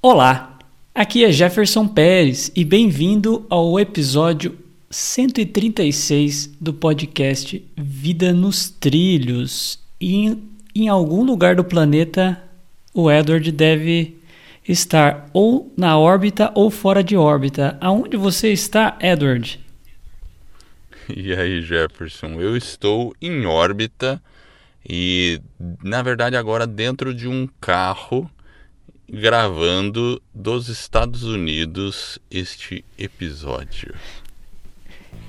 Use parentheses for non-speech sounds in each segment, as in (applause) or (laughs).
Olá, aqui é Jefferson Pérez e bem-vindo ao episódio 136 do podcast Vida nos Trilhos. E em, algum lugar do planeta, o Edward deve estar ou na órbita ou fora de órbita. Aonde você está, Edward? (laughs) E aí, Jefferson? Eu estou em órbita e, na verdade, agora dentro de um carro gravando dos Estados Unidos este episódio.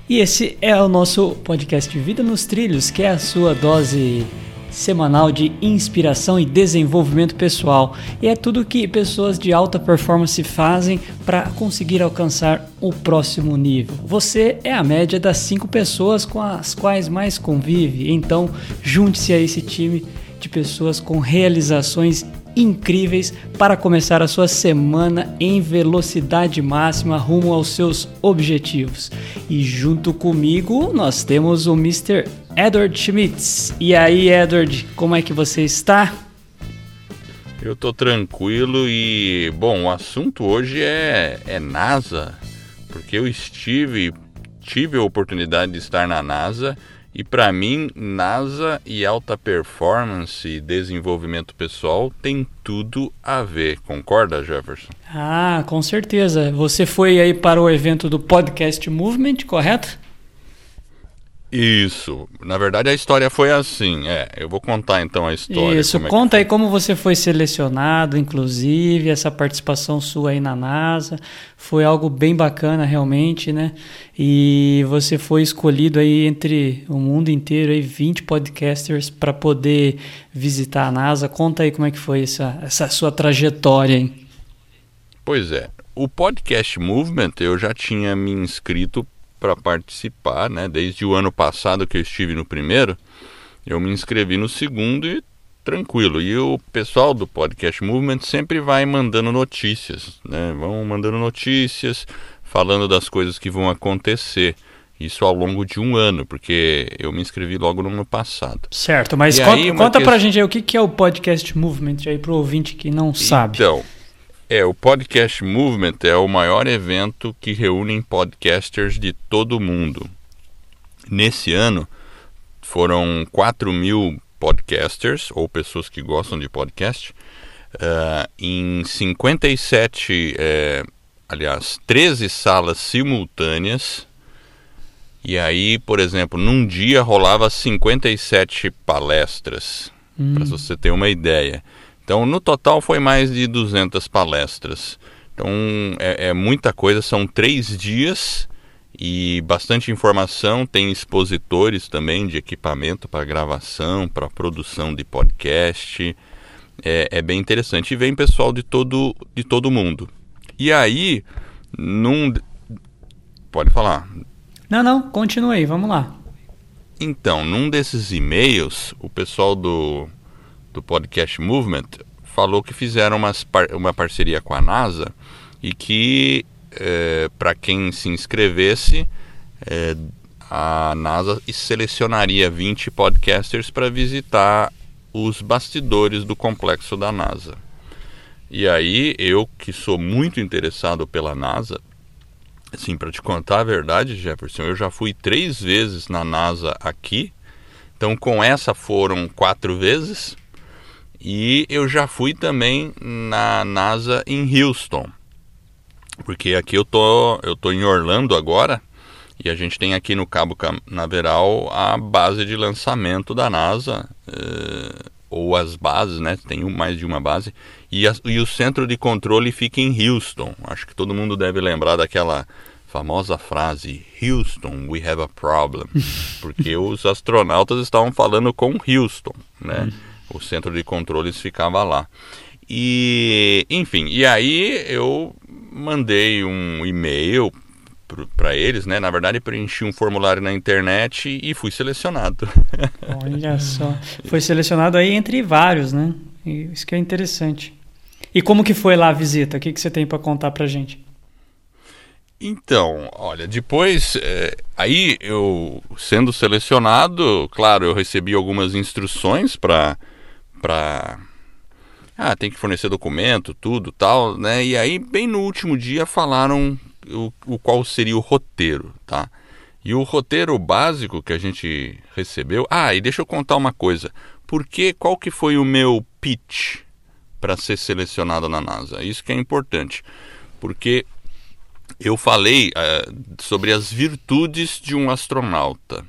E esse é o nosso podcast Vida nos Trilhos, que é a sua dose semanal de inspiração e desenvolvimento pessoal. E é tudo que pessoas de alta performance fazem para conseguir alcançar o próximo nível. Você é a média das cinco pessoas com as quais mais convive, então junte-se a esse time de pessoas com realizações incríveis para começar a sua semana em velocidade máxima rumo aos seus objetivos. E junto comigo nós temos o Mr. Edward Schmitz. E aí, Edward, como é que você está? Eu tô tranquilo e, bom, o assunto hoje é, é NASA, porque eu estive, tive a oportunidade de estar na NASA e para mim, NASA e alta performance e desenvolvimento pessoal tem tudo a ver. Concorda, Jefferson? Ah, com certeza. Você foi aí para o evento do Podcast Movement, correto? Isso. Na verdade, a história foi assim. É, eu vou contar então a história. Isso. Conta é aí como você foi selecionado, inclusive, essa participação sua aí na NASA. Foi algo bem bacana, realmente, né? E você foi escolhido aí entre o mundo inteiro, aí 20 podcasters para poder visitar a NASA. Conta aí como é que foi essa, essa sua trajetória, hein? Pois é. O Podcast Movement eu já tinha me inscrito para participar, né? Desde o ano passado que eu estive no primeiro, eu me inscrevi no segundo e tranquilo. E o pessoal do Podcast Movement sempre vai mandando notícias, né? Vão mandando notícias, falando das coisas que vão acontecer. Isso ao longo de um ano, porque eu me inscrevi logo no ano passado. Certo, mas conta, aí, conta que... pra gente aí o que é o Podcast Movement aí pro ouvinte que não sabe. Então, é, o Podcast Movement é o maior evento que reúne podcasters de todo o mundo. Nesse ano, foram 4 mil podcasters, ou pessoas que gostam de podcast, uh, em 57, é, aliás, 13 salas simultâneas. E aí, por exemplo, num dia rolava 57 palestras, hum. para você ter uma ideia. Então, no total foi mais de 200 palestras. Então, é, é muita coisa, são três dias e bastante informação. Tem expositores também de equipamento para gravação, para produção de podcast. É, é, bem interessante. E vem pessoal de todo, de todo mundo. E aí, num. Pode falar. Não, não, continue aí, vamos lá. Então, num desses e-mails, o pessoal do do Podcast Movement falou que fizeram umas par uma parceria com a NASA e que é, para quem se inscrevesse é, a NASA selecionaria 20 podcasters para visitar os bastidores do complexo da NASA. E aí eu que sou muito interessado pela NASA, assim para te contar a verdade, Jefferson, eu já fui três vezes na NASA aqui. Então com essa foram quatro vezes. E eu já fui também na NASA em Houston. Porque aqui eu tô, eu tô em Orlando agora e a gente tem aqui no Cabo Canaveral a base de lançamento da NASA, eh, ou as bases, né? Tem mais de uma base. E, a, e o centro de controle fica em Houston. Acho que todo mundo deve lembrar daquela famosa frase Houston, we have a problem, (laughs) porque os astronautas estavam falando com Houston, né? O centro de controles ficava lá. E, enfim, e aí eu mandei um e-mail para eles, né? Na verdade, preenchi um formulário na internet e fui selecionado. (laughs) Olha só, foi selecionado aí entre vários, né? Isso que é interessante. E como que foi lá a visita? O que, que você tem para contar para gente? Então, olha, depois, é, aí eu sendo selecionado, claro, eu recebi algumas instruções para para ah, tem que fornecer documento, tudo, tal, né? E aí bem no último dia falaram o, o qual seria o roteiro, tá? E o roteiro básico que a gente recebeu. Ah, e deixa eu contar uma coisa. Por que, qual que foi o meu pitch para ser selecionado na NASA? Isso que é importante. Porque eu falei uh, sobre as virtudes de um astronauta.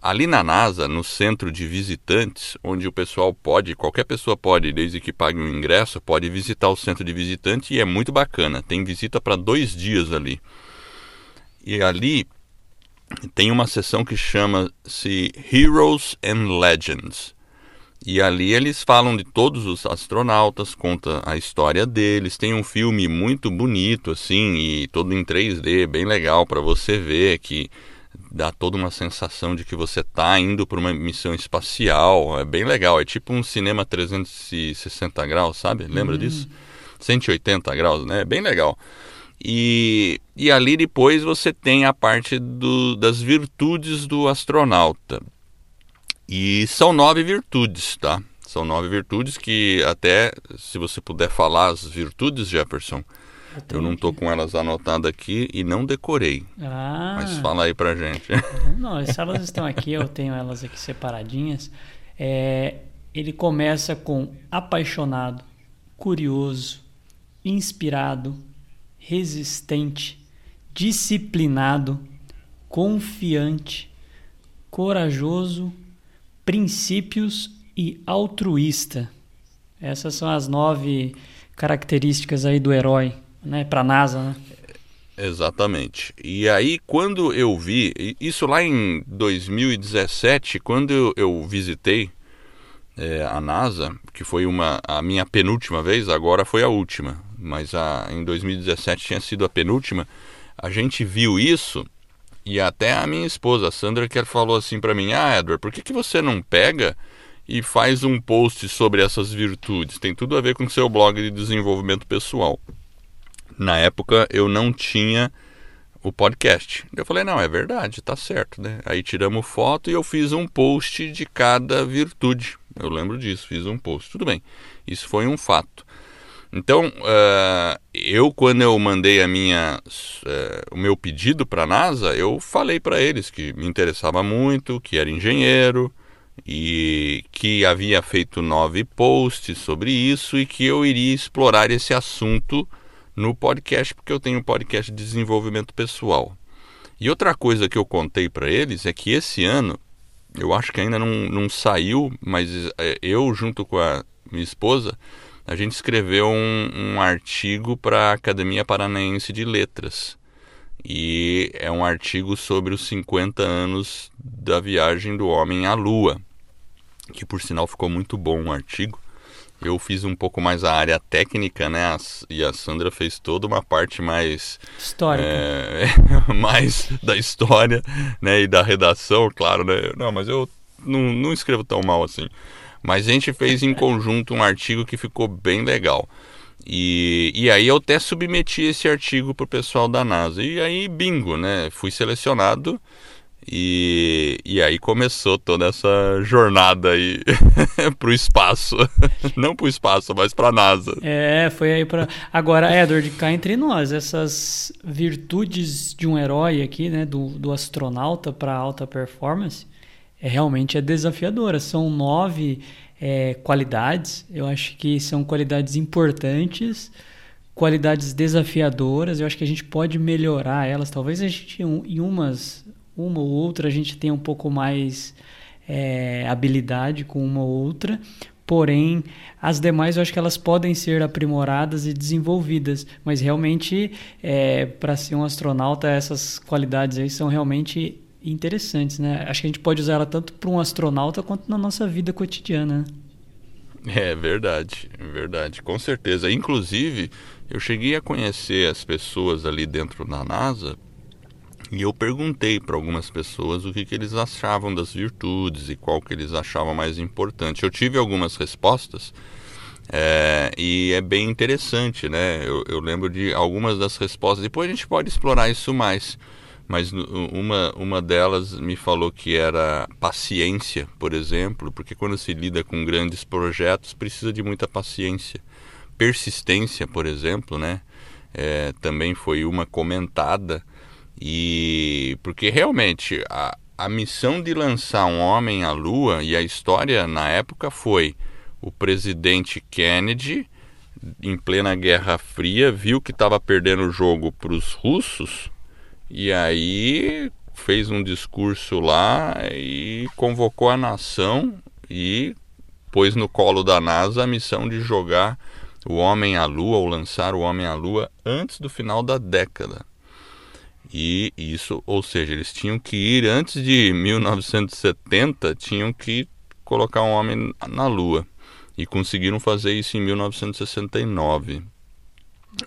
Ali na NASA, no centro de visitantes, onde o pessoal pode, qualquer pessoa pode, desde que pague um ingresso, pode visitar o centro de visitantes e é muito bacana. Tem visita para dois dias ali. E ali tem uma sessão que chama-se Heroes and Legends. E ali eles falam de todos os astronautas, conta a história deles. Tem um filme muito bonito assim e todo em 3D, bem legal para você ver que dá toda uma sensação de que você está indo para uma missão espacial. É bem legal, é tipo um cinema 360 graus, sabe? Lembra hum. disso? 180 graus, né? É bem legal. E, e ali depois você tem a parte do, das virtudes do astronauta. E são nove virtudes, tá? São nove virtudes que até, se você puder falar as virtudes, Jefferson, eu, eu não estou com elas anotadas aqui e não decorei. Ah. Mas fala aí pra gente. Não, se elas estão aqui, eu tenho elas aqui separadinhas. É, ele começa com apaixonado, curioso, inspirado, resistente, disciplinado, confiante, corajoso, princípios e altruísta. Essas são as nove características aí do herói, né, para a NASA, né? Exatamente. E aí, quando eu vi, isso lá em 2017, quando eu, visitei é, a NASA, que foi uma, a minha penúltima vez, agora foi a última, mas a, em 2017 tinha sido a penúltima, a gente viu isso e até a minha esposa, a Sandra, que falou assim para mim: Ah, Edward, por que, que você não pega e faz um post sobre essas virtudes? Tem tudo a ver com seu blog de desenvolvimento pessoal. Na época eu não tinha o podcast. Eu falei: Não, é verdade, tá certo, né? Aí tiramos foto e eu fiz um post de cada virtude. Eu lembro disso, fiz um post. Tudo bem, isso foi um fato. Então, uh, eu quando eu mandei a minha, uh, o meu pedido para a NASA, eu falei para eles que me interessava muito, que era engenheiro e que havia feito nove posts sobre isso e que eu iria explorar esse assunto no podcast, porque eu tenho um podcast de desenvolvimento pessoal. E outra coisa que eu contei para eles é que esse ano, eu acho que ainda não, não saiu, mas eh, eu, junto com a minha esposa, a gente escreveu um, um artigo para a Academia Paranaense de Letras. E é um artigo sobre os 50 anos da viagem do homem à Lua, que por sinal ficou muito bom o artigo. Eu fiz um pouco mais a área técnica, né? E a Sandra fez toda uma parte mais histórica, é, (laughs) mais da história, né? E da redação, claro, né? Não, mas eu não, não escrevo tão mal assim. Mas a gente fez em conjunto um artigo que ficou bem legal. E, e aí eu até submeti esse artigo para o pessoal da NASA. E aí, bingo, né? Fui selecionado e, e aí começou toda essa jornada aí (laughs) para o espaço. (laughs) Não para o espaço, mas para a NASA. É, foi aí para. Agora, Edward, cá entre nós, essas virtudes de um herói aqui, né? Do, do astronauta para alta performance é, realmente é desafiadora. São nove é, qualidades, eu acho que são qualidades importantes, qualidades desafiadoras, eu acho que a gente pode melhorar elas. Talvez a gente, em umas, uma ou outra, a gente tenha um pouco mais é, habilidade com uma ou outra, porém as demais eu acho que elas podem ser aprimoradas e desenvolvidas, mas realmente é, para ser um astronauta essas qualidades aí são realmente interessantes, né? Acho que a gente pode usar ela tanto para um astronauta quanto na nossa vida cotidiana. É verdade, é verdade, com certeza. Inclusive, eu cheguei a conhecer as pessoas ali dentro da NASA e eu perguntei para algumas pessoas o que, que eles achavam das virtudes e qual que eles achavam mais importante. Eu tive algumas respostas é, e é bem interessante, né? Eu, eu lembro de algumas das respostas. Depois a gente pode explorar isso mais mas uma, uma delas me falou que era paciência, por exemplo, porque quando se lida com grandes projetos precisa de muita paciência. Persistência, por exemplo, né? É, também foi uma comentada e porque realmente a, a missão de lançar um homem à Lua e a história na época foi o presidente Kennedy em plena Guerra Fria viu que estava perdendo o jogo para os russos e aí fez um discurso lá e convocou a nação e pôs no colo da NASA a missão de jogar o homem à lua ou lançar o homem à lua antes do final da década. E isso, ou seja, eles tinham que ir antes de 1970, tinham que colocar um homem na lua. E conseguiram fazer isso em 1969.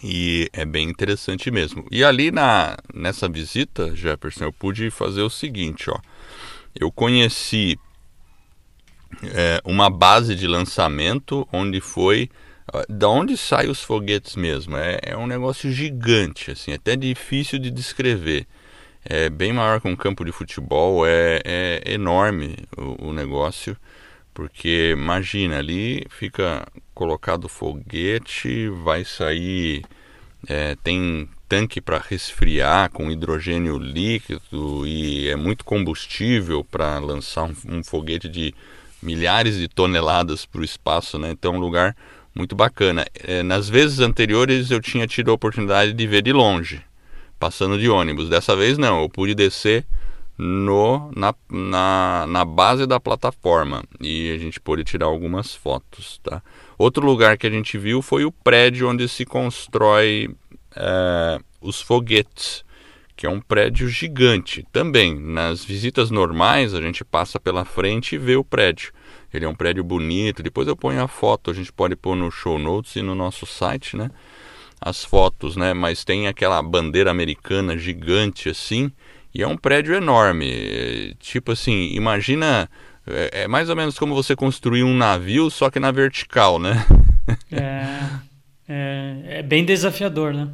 E é bem interessante mesmo. E ali na, nessa visita, Jefferson, eu pude fazer o seguinte, ó. Eu conheci é, uma base de lançamento onde foi da onde saem os foguetes mesmo. É, é, um negócio gigante, assim, até difícil de descrever. É bem maior que um campo de futebol, é, é enorme o, o negócio, porque imagina ali fica colocado foguete, vai sair, é, tem tanque para resfriar com hidrogênio líquido e é muito combustível para lançar um, um, foguete de milhares de toneladas para o espaço, né? Então, é um lugar muito bacana. É, nas vezes anteriores eu tinha tido a oportunidade de ver de longe, passando de ônibus. Dessa vez não, eu pude descer no, na, na, na base da plataforma e a gente pôde tirar algumas fotos. Tá? Outro lugar que a gente viu foi o prédio onde se constrói é, os foguetes, que é um prédio gigante. Também, nas visitas normais, a gente passa pela frente e vê o prédio. Ele é um prédio bonito. Depois eu ponho a foto, a gente pode pôr no show notes e no nosso site, né? As fotos, né? Mas tem aquela bandeira americana gigante assim e é um prédio enorme. Tipo assim, imagina. É, é mais ou menos como você construir um navio, só que na vertical, né? (laughs) é, é, é bem desafiador, né?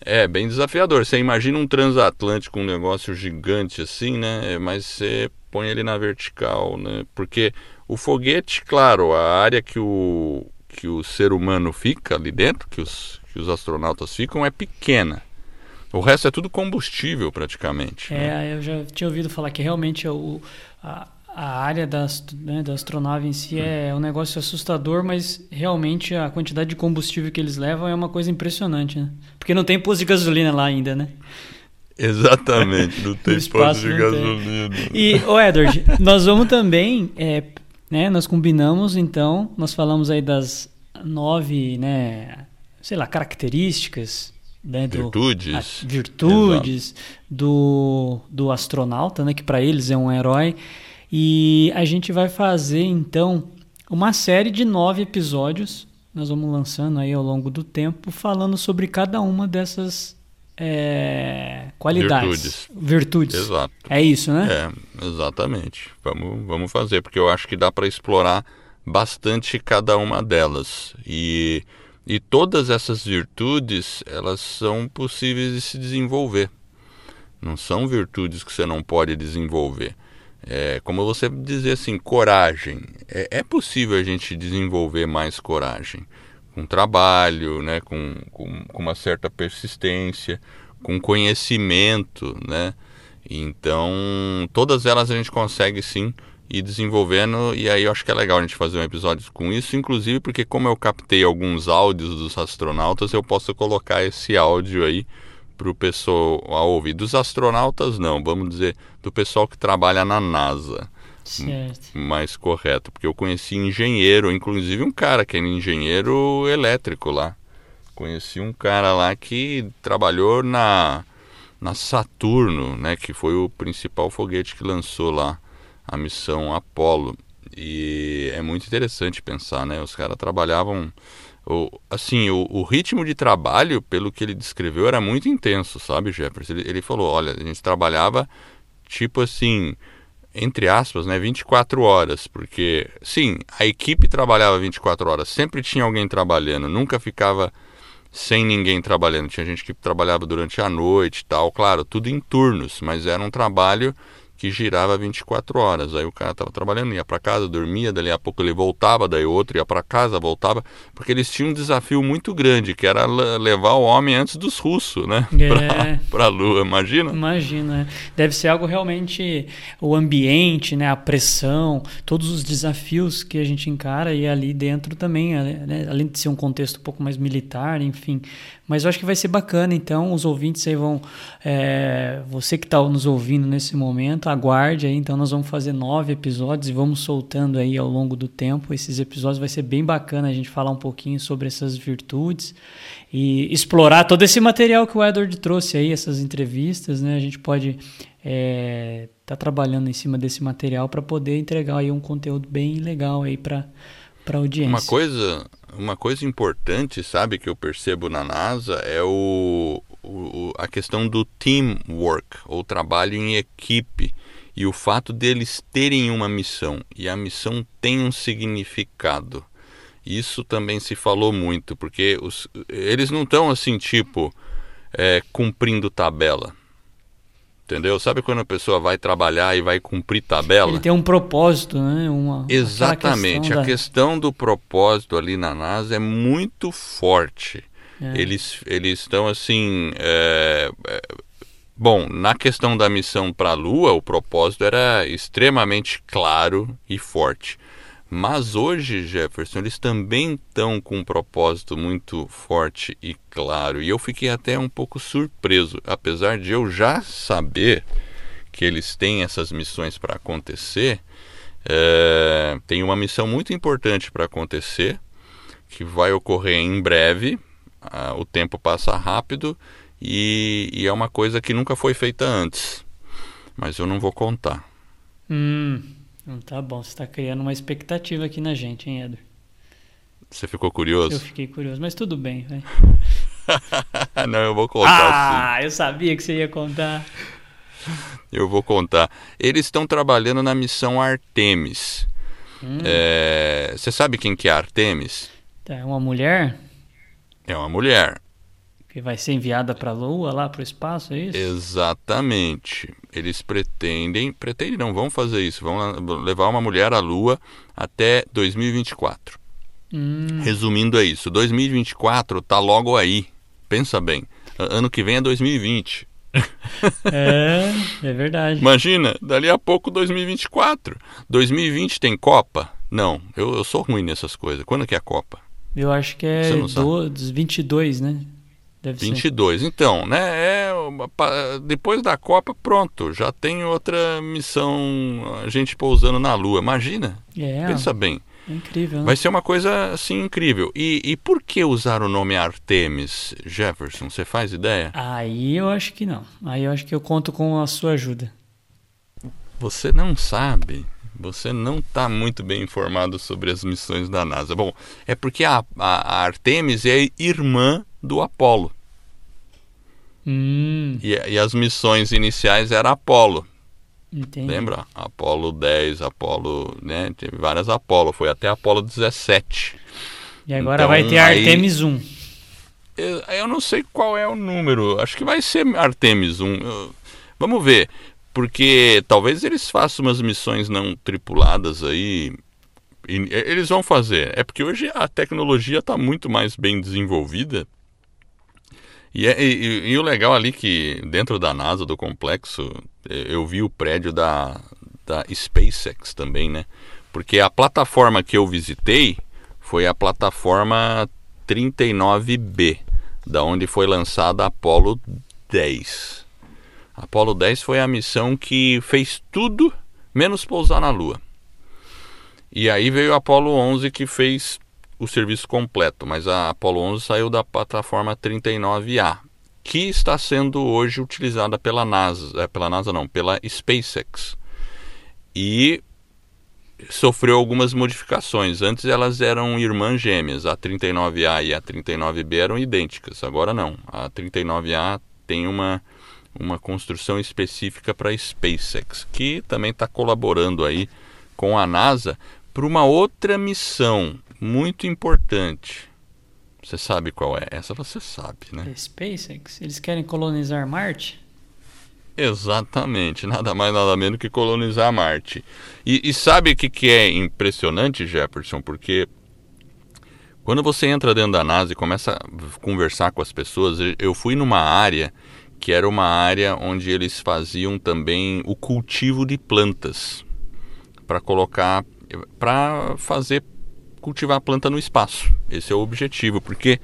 É, bem desafiador. Você imagina um transatlântico, um negócio gigante assim, né? Mas você põe ele na vertical, né? Porque o foguete, claro, a área que o, que o ser humano fica ali dentro, que os, que os astronautas ficam, é pequena. O resto é tudo combustível praticamente. É, né? eu já tinha ouvido falar que realmente o, a, a área da, né, da astronave em si é um negócio assustador, mas realmente a quantidade de combustível que eles levam é uma coisa impressionante, né? Porque não tem posto de gasolina lá ainda, né? Exatamente, não (laughs) tem posto de gasolina. E, ô Edward, nós vamos também, é, né, nós combinamos então, nós falamos aí das nove, né, sei lá, características né, do, virtudes, a, virtudes do, do astronauta, né, que para eles é um herói. E a gente vai fazer então uma série de nove episódios. Nós vamos lançando aí ao longo do tempo, falando sobre cada uma dessas é, qualidades. Virtudes. Virtudes. Exato. É isso, né? É, exatamente. Vamos, vamos fazer, porque eu acho que dá para explorar bastante cada uma delas. E e todas essas virtudes, elas são possíveis de se desenvolver. Não são virtudes que você não pode desenvolver. É, como você dizer assim, coragem. É, é possível a gente desenvolver mais coragem. Com trabalho, né, com, com, com uma certa persistência, com conhecimento, né? Então, todas elas a gente consegue sim e desenvolvendo. E aí eu acho que é legal a gente fazer um episódio com isso, inclusive porque como eu captei alguns áudios dos astronautas, eu posso colocar esse áudio aí para o pessoal ouvir. Dos astronautas não, vamos dizer do pessoal que trabalha na NASA. Certo. Mais correto, porque eu conheci engenheiro, inclusive um cara que era engenheiro elétrico lá. Conheci um cara lá que trabalhou na na Saturno, né, que foi o principal foguete que lançou lá a missão Apollo. E é muito interessante pensar, né? Os caras trabalhavam. O, assim, o, o, ritmo de trabalho, pelo que ele descreveu, era muito intenso, sabe, Jefferson? Ele, ele falou: olha, a gente trabalhava tipo assim, entre aspas, né, 24 horas, porque, sim, a equipe trabalhava 24 horas, sempre tinha alguém trabalhando, nunca ficava sem ninguém trabalhando. Tinha gente que trabalhava durante a noite e tal, claro, tudo em turnos, mas era um trabalho que girava 24 horas. Aí o cara estava trabalhando, ia para casa, dormia, dali a pouco ele voltava, daí outro ia para casa, voltava, porque eles tinham um desafio muito grande, que era levar o homem antes dos russos, né? (laughs) É. Para a Lua, imagina? Imagina. É. Deve ser algo realmente o ambiente, né, a pressão, todos os desafios que a gente encara e ali dentro também, né, além de ser um contexto um pouco mais militar, enfim, mas eu acho que vai ser bacana, então os ouvintes aí vão. É, você que está nos ouvindo nesse momento, aguarde aí. Então nós vamos fazer nove episódios e vamos soltando aí ao longo do tempo. Esses episódios vai ser bem bacana a gente falar um pouquinho sobre essas virtudes e explorar todo esse material que o Edward trouxe aí, essas entrevistas, né? A gente pode é, tá trabalhando em cima desse material para poder entregar aí um conteúdo bem legal aí para para audiência. Uma coisa uma coisa importante, sabe, que eu percebo na NASA é o, o, a questão do teamwork, ou trabalho em equipe, e o fato deles terem uma missão, e a missão tem um significado. Isso também se falou muito, porque os, eles não estão assim, tipo, é, cumprindo tabela Entendeu? Sabe quando a pessoa vai trabalhar e vai cumprir tabela? Ele tem um propósito, né? Uma, Exatamente. Questão a da... questão do propósito ali na NASA é muito forte. É. Eles eles estão assim. É, é, bom, na questão da missão para a Lua, o propósito era extremamente claro e forte. Mas hoje, Jefferson, eles também estão com um propósito muito forte e claro. E eu fiquei até um pouco surpreso, apesar de eu já saber que eles têm essas missões para acontecer. É, tem uma missão muito importante para acontecer, que vai ocorrer em breve. Ah, o tempo passa rápido e, e, é uma coisa que nunca foi feita antes. Mas eu não vou contar. Hum. Não tá bom, você está criando uma expectativa aqui na gente, hein, Edward? Você ficou curioso? Eu fiquei curioso, mas tudo bem, vai. (laughs) Não, eu vou contar. Ah, sim. eu sabia que você ia contar. Eu vou contar. Eles estão trabalhando na missão Artemis. Hum. É, você sabe quem que é Artemis? É uma mulher? É uma mulher que vai ser enviada para a Lua, lá para o espaço, é isso? Exatamente. Eles pretendem, pretendem não, vão fazer isso, vão levar uma mulher à Lua até 2024. Hum. Resumindo é isso, 2024 tá logo aí. Pensa bem, ano que vem é 2020. (laughs) É, é verdade. Imagina, dali a pouco 2024. 2020 tem Copa? Não, eu, eu sou ruim nessas coisas. Quando que é a Copa? Eu acho que é dos 22, né? Deve 22. Ser. Então, né? É, depois da Copa, pronto. Já tem outra missão, a gente pousando na Lua. Imagina. É, Pensa bem. É incrível, né? Vai ser uma coisa assim incrível. E, e por que usar o nome Artemis, Jefferson? Você faz ideia? Aí eu acho que não. Aí eu acho que eu conto com a sua ajuda. Você não sabe. Você não está muito bem informado sobre as missões da NASA. Bom, é porque a, a, a Artemis é irmã do Apolo. Hum. E, e, as missões iniciais era Apolo. Entendi. Lembra? Apolo 10, Apolo, né? Teve várias Apolo, foi até Apolo 17. E agora então, vai ter Artemis 1. Eu, eu, não sei qual é o número, acho que vai ser Artemis 1. Eu, vamos ver, porque talvez eles façam umas missões não tripuladas aí. E, eles vão fazer. É porque hoje a tecnologia está muito mais bem desenvolvida e, é, e, e, o legal ali que dentro da NASA, do complexo, é, eu vi o prédio da, da SpaceX também, né? Porque a plataforma que eu visitei foi a plataforma 39B, da onde foi lançada a Apollo 10. A Apollo 10 foi a missão que fez tudo menos pousar na Lua. E aí veio a Apollo 11 que fez o serviço completo, mas a Apollo 11 saiu da plataforma 39A, que está sendo hoje utilizada pela NASA, é, pela NASA não, pela SpaceX. E sofreu algumas modificações. Antes elas eram irmãs gêmeas, a 39A e a 39B eram idênticas. Agora não. A 39A tem uma uma construção específica para SpaceX, que também está colaborando aí com a NASA para uma outra missão muito importante. Você sabe qual é? Essa você sabe, né? É SpaceX? Eles querem colonizar Marte? Exatamente, nada mais nada menos que colonizar Marte. E, e sabe o que, que é impressionante, Jefferson? Porque quando você entra dentro da NASA e começa a conversar com as pessoas, eu fui numa área que era uma área onde eles faziam também o cultivo de plantas para colocar, para fazer cultivar planta no espaço. Esse é o objetivo, porque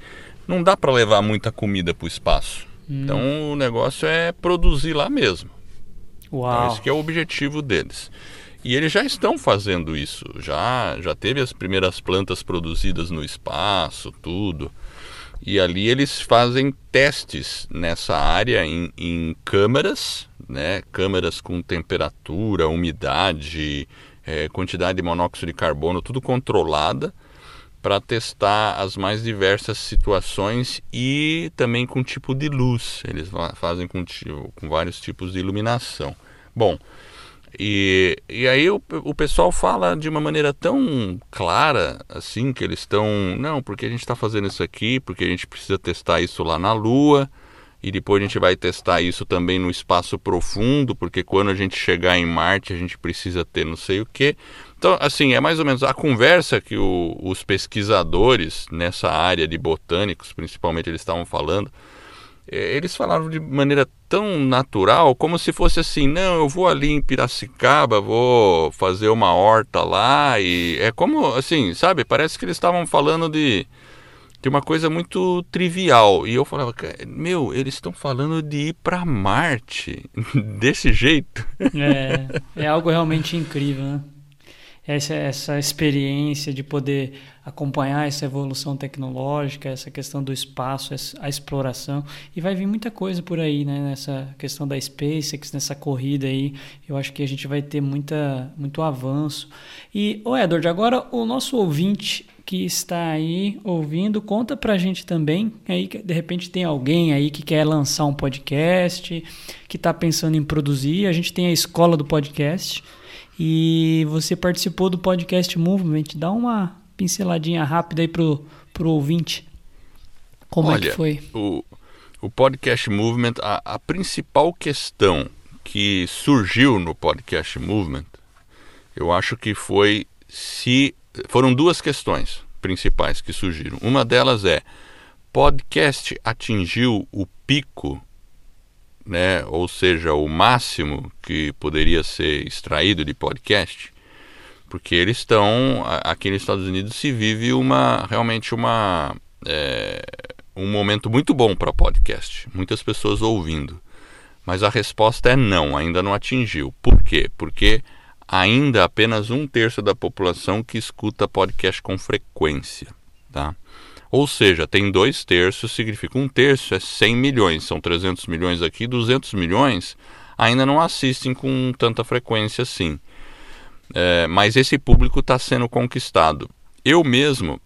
não dá para levar muita comida para o espaço. Hum. Então o negócio é produzir lá mesmo. Uau. Então, esse que é o objetivo deles. E eles já estão fazendo isso. Já já teve as primeiras plantas produzidas no espaço, tudo. E ali eles fazem testes nessa área em, em câmeras, né? Câmeras com temperatura, umidade, é, quantidade de monóxido de carbono, tudo controlada para testar as mais diversas situações e também com tipo de luz. Eles fazem com, com vários tipos de iluminação. Bom, e, e aí o, o pessoal fala de uma maneira tão clara assim que eles estão. Não, porque a gente está fazendo isso aqui, porque a gente precisa testar isso lá na Lua. E depois a gente vai testar isso também no espaço profundo, porque quando a gente chegar em Marte a gente precisa ter não sei o que. Então, assim, é mais ou menos a conversa que o, os pesquisadores nessa área de botânicos, principalmente, eles estavam falando. É, eles falaram de maneira tão natural, como se fosse assim: não, eu vou ali em Piracicaba, vou fazer uma horta lá, e é como, assim, sabe? Parece que eles estavam falando de, de uma coisa muito trivial. E eu falava: meu, eles estão falando de ir para Marte (laughs) desse jeito. É, é algo realmente incrível, né? essa, essa experiência de poder acompanhar essa evolução tecnológica, essa questão do espaço, a exploração. E vai vir muita coisa por aí, né? Nessa questão da SpaceX, nessa corrida aí. Eu acho que a gente vai ter muita, muito avanço. E, ô Edward, agora o nosso ouvinte que está aí ouvindo, conta pra gente também, aí que de repente tem alguém aí que quer lançar um podcast, que está pensando em produzir. A gente tem a escola do podcast, e você participou do podcast Movement. Dá uma pinceladinha rápida aí pro, pro ouvinte. Como Olha, é que foi? O, o podcast Movement, a, a principal questão que surgiu no podcast Movement, eu acho que foi se. Foram duas questões principais que surgiram. Uma delas é: podcast atingiu o pico né, ou seja, o máximo que poderia ser extraído de podcast, porque eles estão aqui nos Estados Unidos se vive uma realmente uma é, um momento muito bom para podcast, muitas pessoas ouvindo, mas a resposta é não, ainda não atingiu. Por quê? Porque ainda apenas um terço da população que escuta podcast com frequência, tá? Ou seja, tem dois terços, significa um terço é 100 milhões, são 300 milhões aqui, 200 milhões ainda não assistem com tanta frequência assim. É, mas esse público está sendo conquistado. Eu mesmo,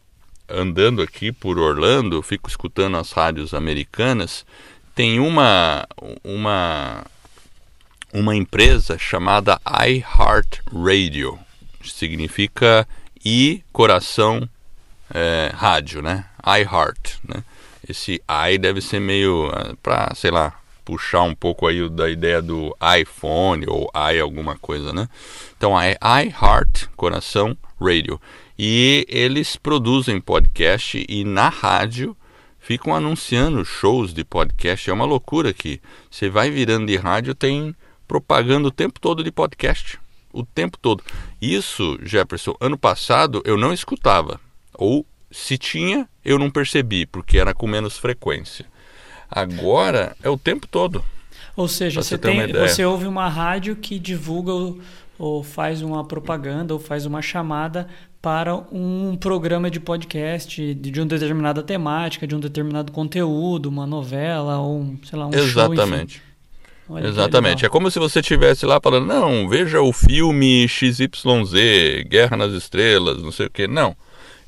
andando aqui por Orlando, fico escutando as rádios americanas, tem uma, uma, uma empresa chamada iHeartRadio, significa i coração é, rádio, né? iHeart, né? Esse i deve ser meio é, para, sei lá, puxar um pouco aí da ideia do iPhone ou i alguma coisa, né? Então é iHeart, coração radio. E eles produzem podcast e na rádio ficam anunciando shows de podcast. É uma loucura que você vai virando de rádio tem propaganda o tempo todo de podcast, o tempo todo. Isso, Jefferson, ano passado eu não escutava ou se tinha, eu não percebi, porque era com menos frequência. Agora é o tempo todo. Ou seja, você, tem, você ouve uma rádio que divulga ou, ou faz uma propaganda ou faz uma chamada para um programa de podcast de, de uma determinada temática, de um determinado conteúdo, uma novela ou sei lá, um Exatamente. show. Exatamente. É como se você estivesse lá falando, não, veja o filme XYZ, Guerra nas Estrelas, não sei o quê. Não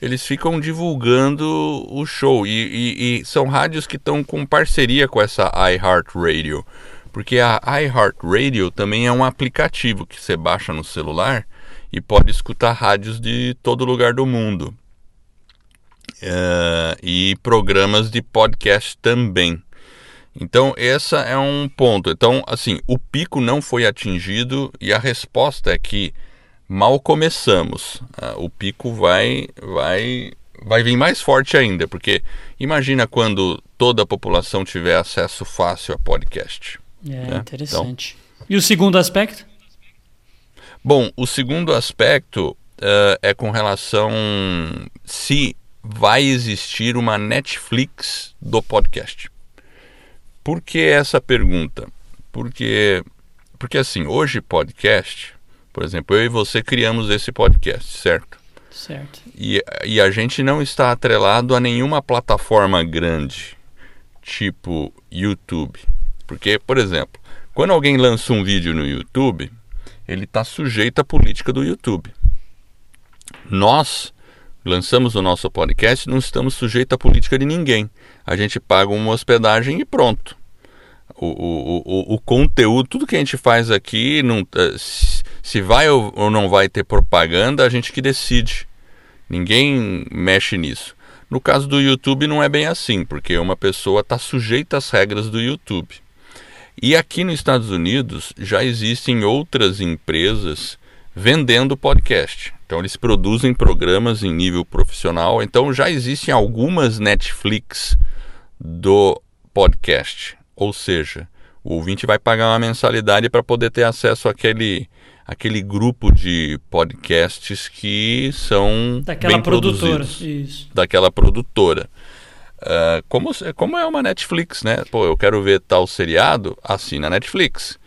eles ficam divulgando o show. E, e, e são rádios que estão com parceria com essa iHeartRadio. Porque a iHeartRadio também é um aplicativo que você baixa no celular e pode escutar rádios de todo lugar do mundo. uh, e programas de podcast também. Então, esse é um ponto. Então, assim, o pico não foi atingido e a resposta é que mal começamos. Uh, o pico vai, vai, vai vir mais forte ainda, porque imagina quando toda a população tiver acesso fácil a podcast. É né? interessante. Então, e o segundo aspecto? Bom, o segundo aspecto uh, é com relação se vai existir uma Netflix do podcast. Por que essa pergunta? Porque, porque assim, hoje podcast, por exemplo, eu e você criamos esse podcast, certo? Certo. E, e a gente não está atrelado a nenhuma plataforma grande, tipo YouTube. Porque, por exemplo, quando alguém lança um vídeo no YouTube, ele está sujeito à política do YouTube. Nós lançamos o nosso podcast, não estamos sujeitos à política de ninguém. A gente paga uma hospedagem e pronto. O, o, o, conteúdo, tudo que a gente faz aqui, não, eh, se vai ou não vai ter propaganda, a gente que decide. Ninguém mexe nisso. No caso do YouTube não é bem assim, porque uma pessoa está sujeita às regras do YouTube. E aqui nos Estados Unidos já existem outras empresas vendendo podcast. Então eles produzem programas em nível profissional. Então já existem algumas Netflix do podcast. Ou seja, o ouvinte vai pagar uma mensalidade para poder ter acesso àquele, àquele grupo de podcasts que são daquela bem produtora. Isso. Daquela produtora. Uh, como, como é uma Netflix, né? Pô, eu quero ver tal seriado, assina a Netflix.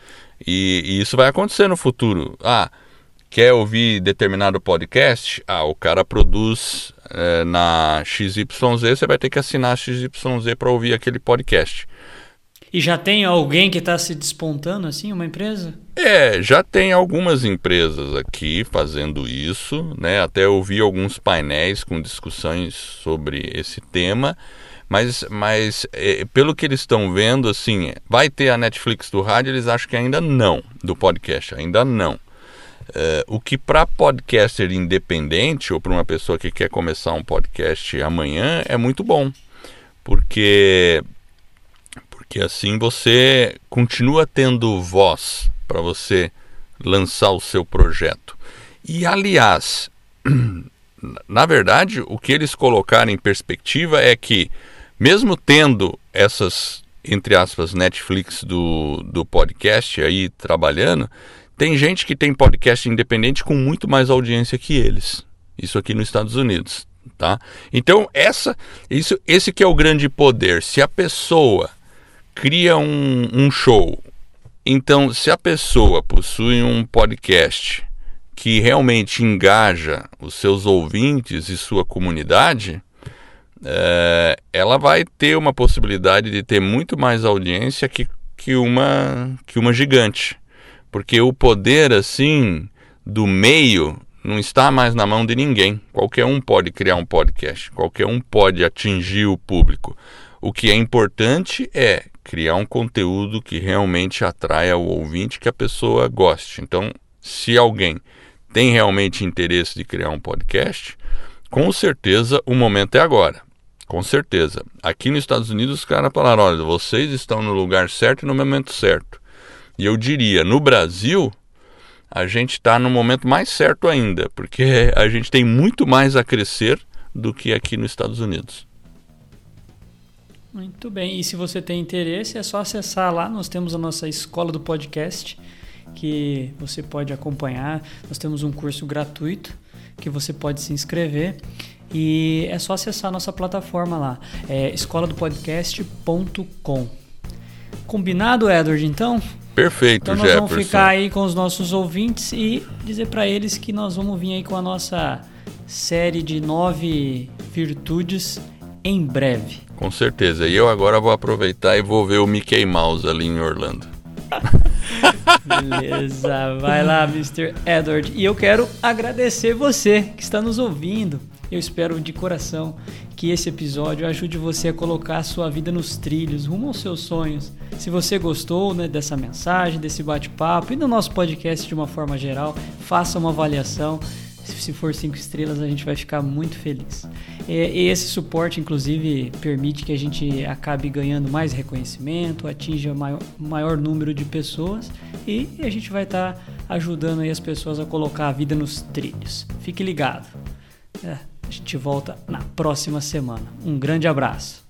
E, e isso vai acontecer no futuro. Ah, quer ouvir determinado podcast, ah, o cara produz é, na XYZ, você vai ter que assinar a XYZ para ouvir aquele podcast. E já tem alguém que está se despontando assim, uma empresa? É, já tem algumas empresas aqui fazendo isso, né? Até eu vi alguns painéis com discussões sobre esse tema, mas, mas é, pelo que eles estão vendo, assim, vai ter a Netflix do rádio, eles acham que ainda não, do podcast, ainda não. Uh, o que para podcaster independente ou para uma pessoa que quer começar um podcast amanhã é muito bom, porque porque assim você continua tendo voz para você lançar o seu projeto. E aliás, (clears throat) na verdade, o que eles colocaram em perspectiva é que mesmo tendo essas entre aspas Netflix do, do podcast aí trabalhando, tem gente que tem podcast independente com muito mais audiência que eles. Isso aqui nos Estados Unidos, tá? Então, essa, isso, esse que é o grande poder. Se a pessoa cria um, um show, então, se a pessoa possui um podcast que realmente engaja os seus ouvintes e sua comunidade, é, ela vai ter uma possibilidade de ter muito mais audiência que, que, uma, que uma gigante. Porque o poder, assim, do meio não está mais na mão de ninguém. Qualquer um pode criar um podcast, qualquer um pode atingir o público. O que é importante é criar um conteúdo que realmente atraia o ouvinte, que a pessoa goste. Então, se alguém tem realmente interesse de criar um podcast, com certeza o momento é agora. Com certeza. Aqui nos Estados Unidos os caras falaram: olha, vocês estão no lugar certo e no momento certo. E eu diria, no Brasil, a gente está no momento mais certo ainda, porque (laughs) a gente tem muito mais a crescer do que aqui nos Estados Unidos. Muito bem. E se você tem interesse, é só acessar lá. Nós temos a nossa escola do podcast que você pode acompanhar. Nós temos um curso gratuito que você pode se inscrever. E é só acessar a nossa plataforma lá, é escoladopodcast.com. Combinado, Edward, então? Perfeito, então nós Jefferson. vamos ficar aí com os nossos ouvintes e dizer para eles que nós vamos vir aí com a nossa série de nove virtudes em breve. Com certeza. E eu agora vou aproveitar e vou ver o Mickey Mouse ali em Orlando. Beleza, vai lá, Mr. Edward. E eu quero agradecer você que está nos ouvindo. Eu espero de coração que esse episódio ajude você a colocar a sua vida nos trilhos, rumo aos seus sonhos. Se você gostou né, dessa mensagem, desse bate-papo e do nosso podcast de uma forma geral, faça uma avaliação. Se for cinco estrelas, a gente vai ficar muito feliz. E esse suporte, inclusive, permite que a gente acabe ganhando mais reconhecimento, atinja maior, maior número de pessoas e a gente vai estar tá ajudando as pessoas a colocar a vida nos trilhos. Fique ligado. É, a gente volta na próxima semana. Um grande abraço.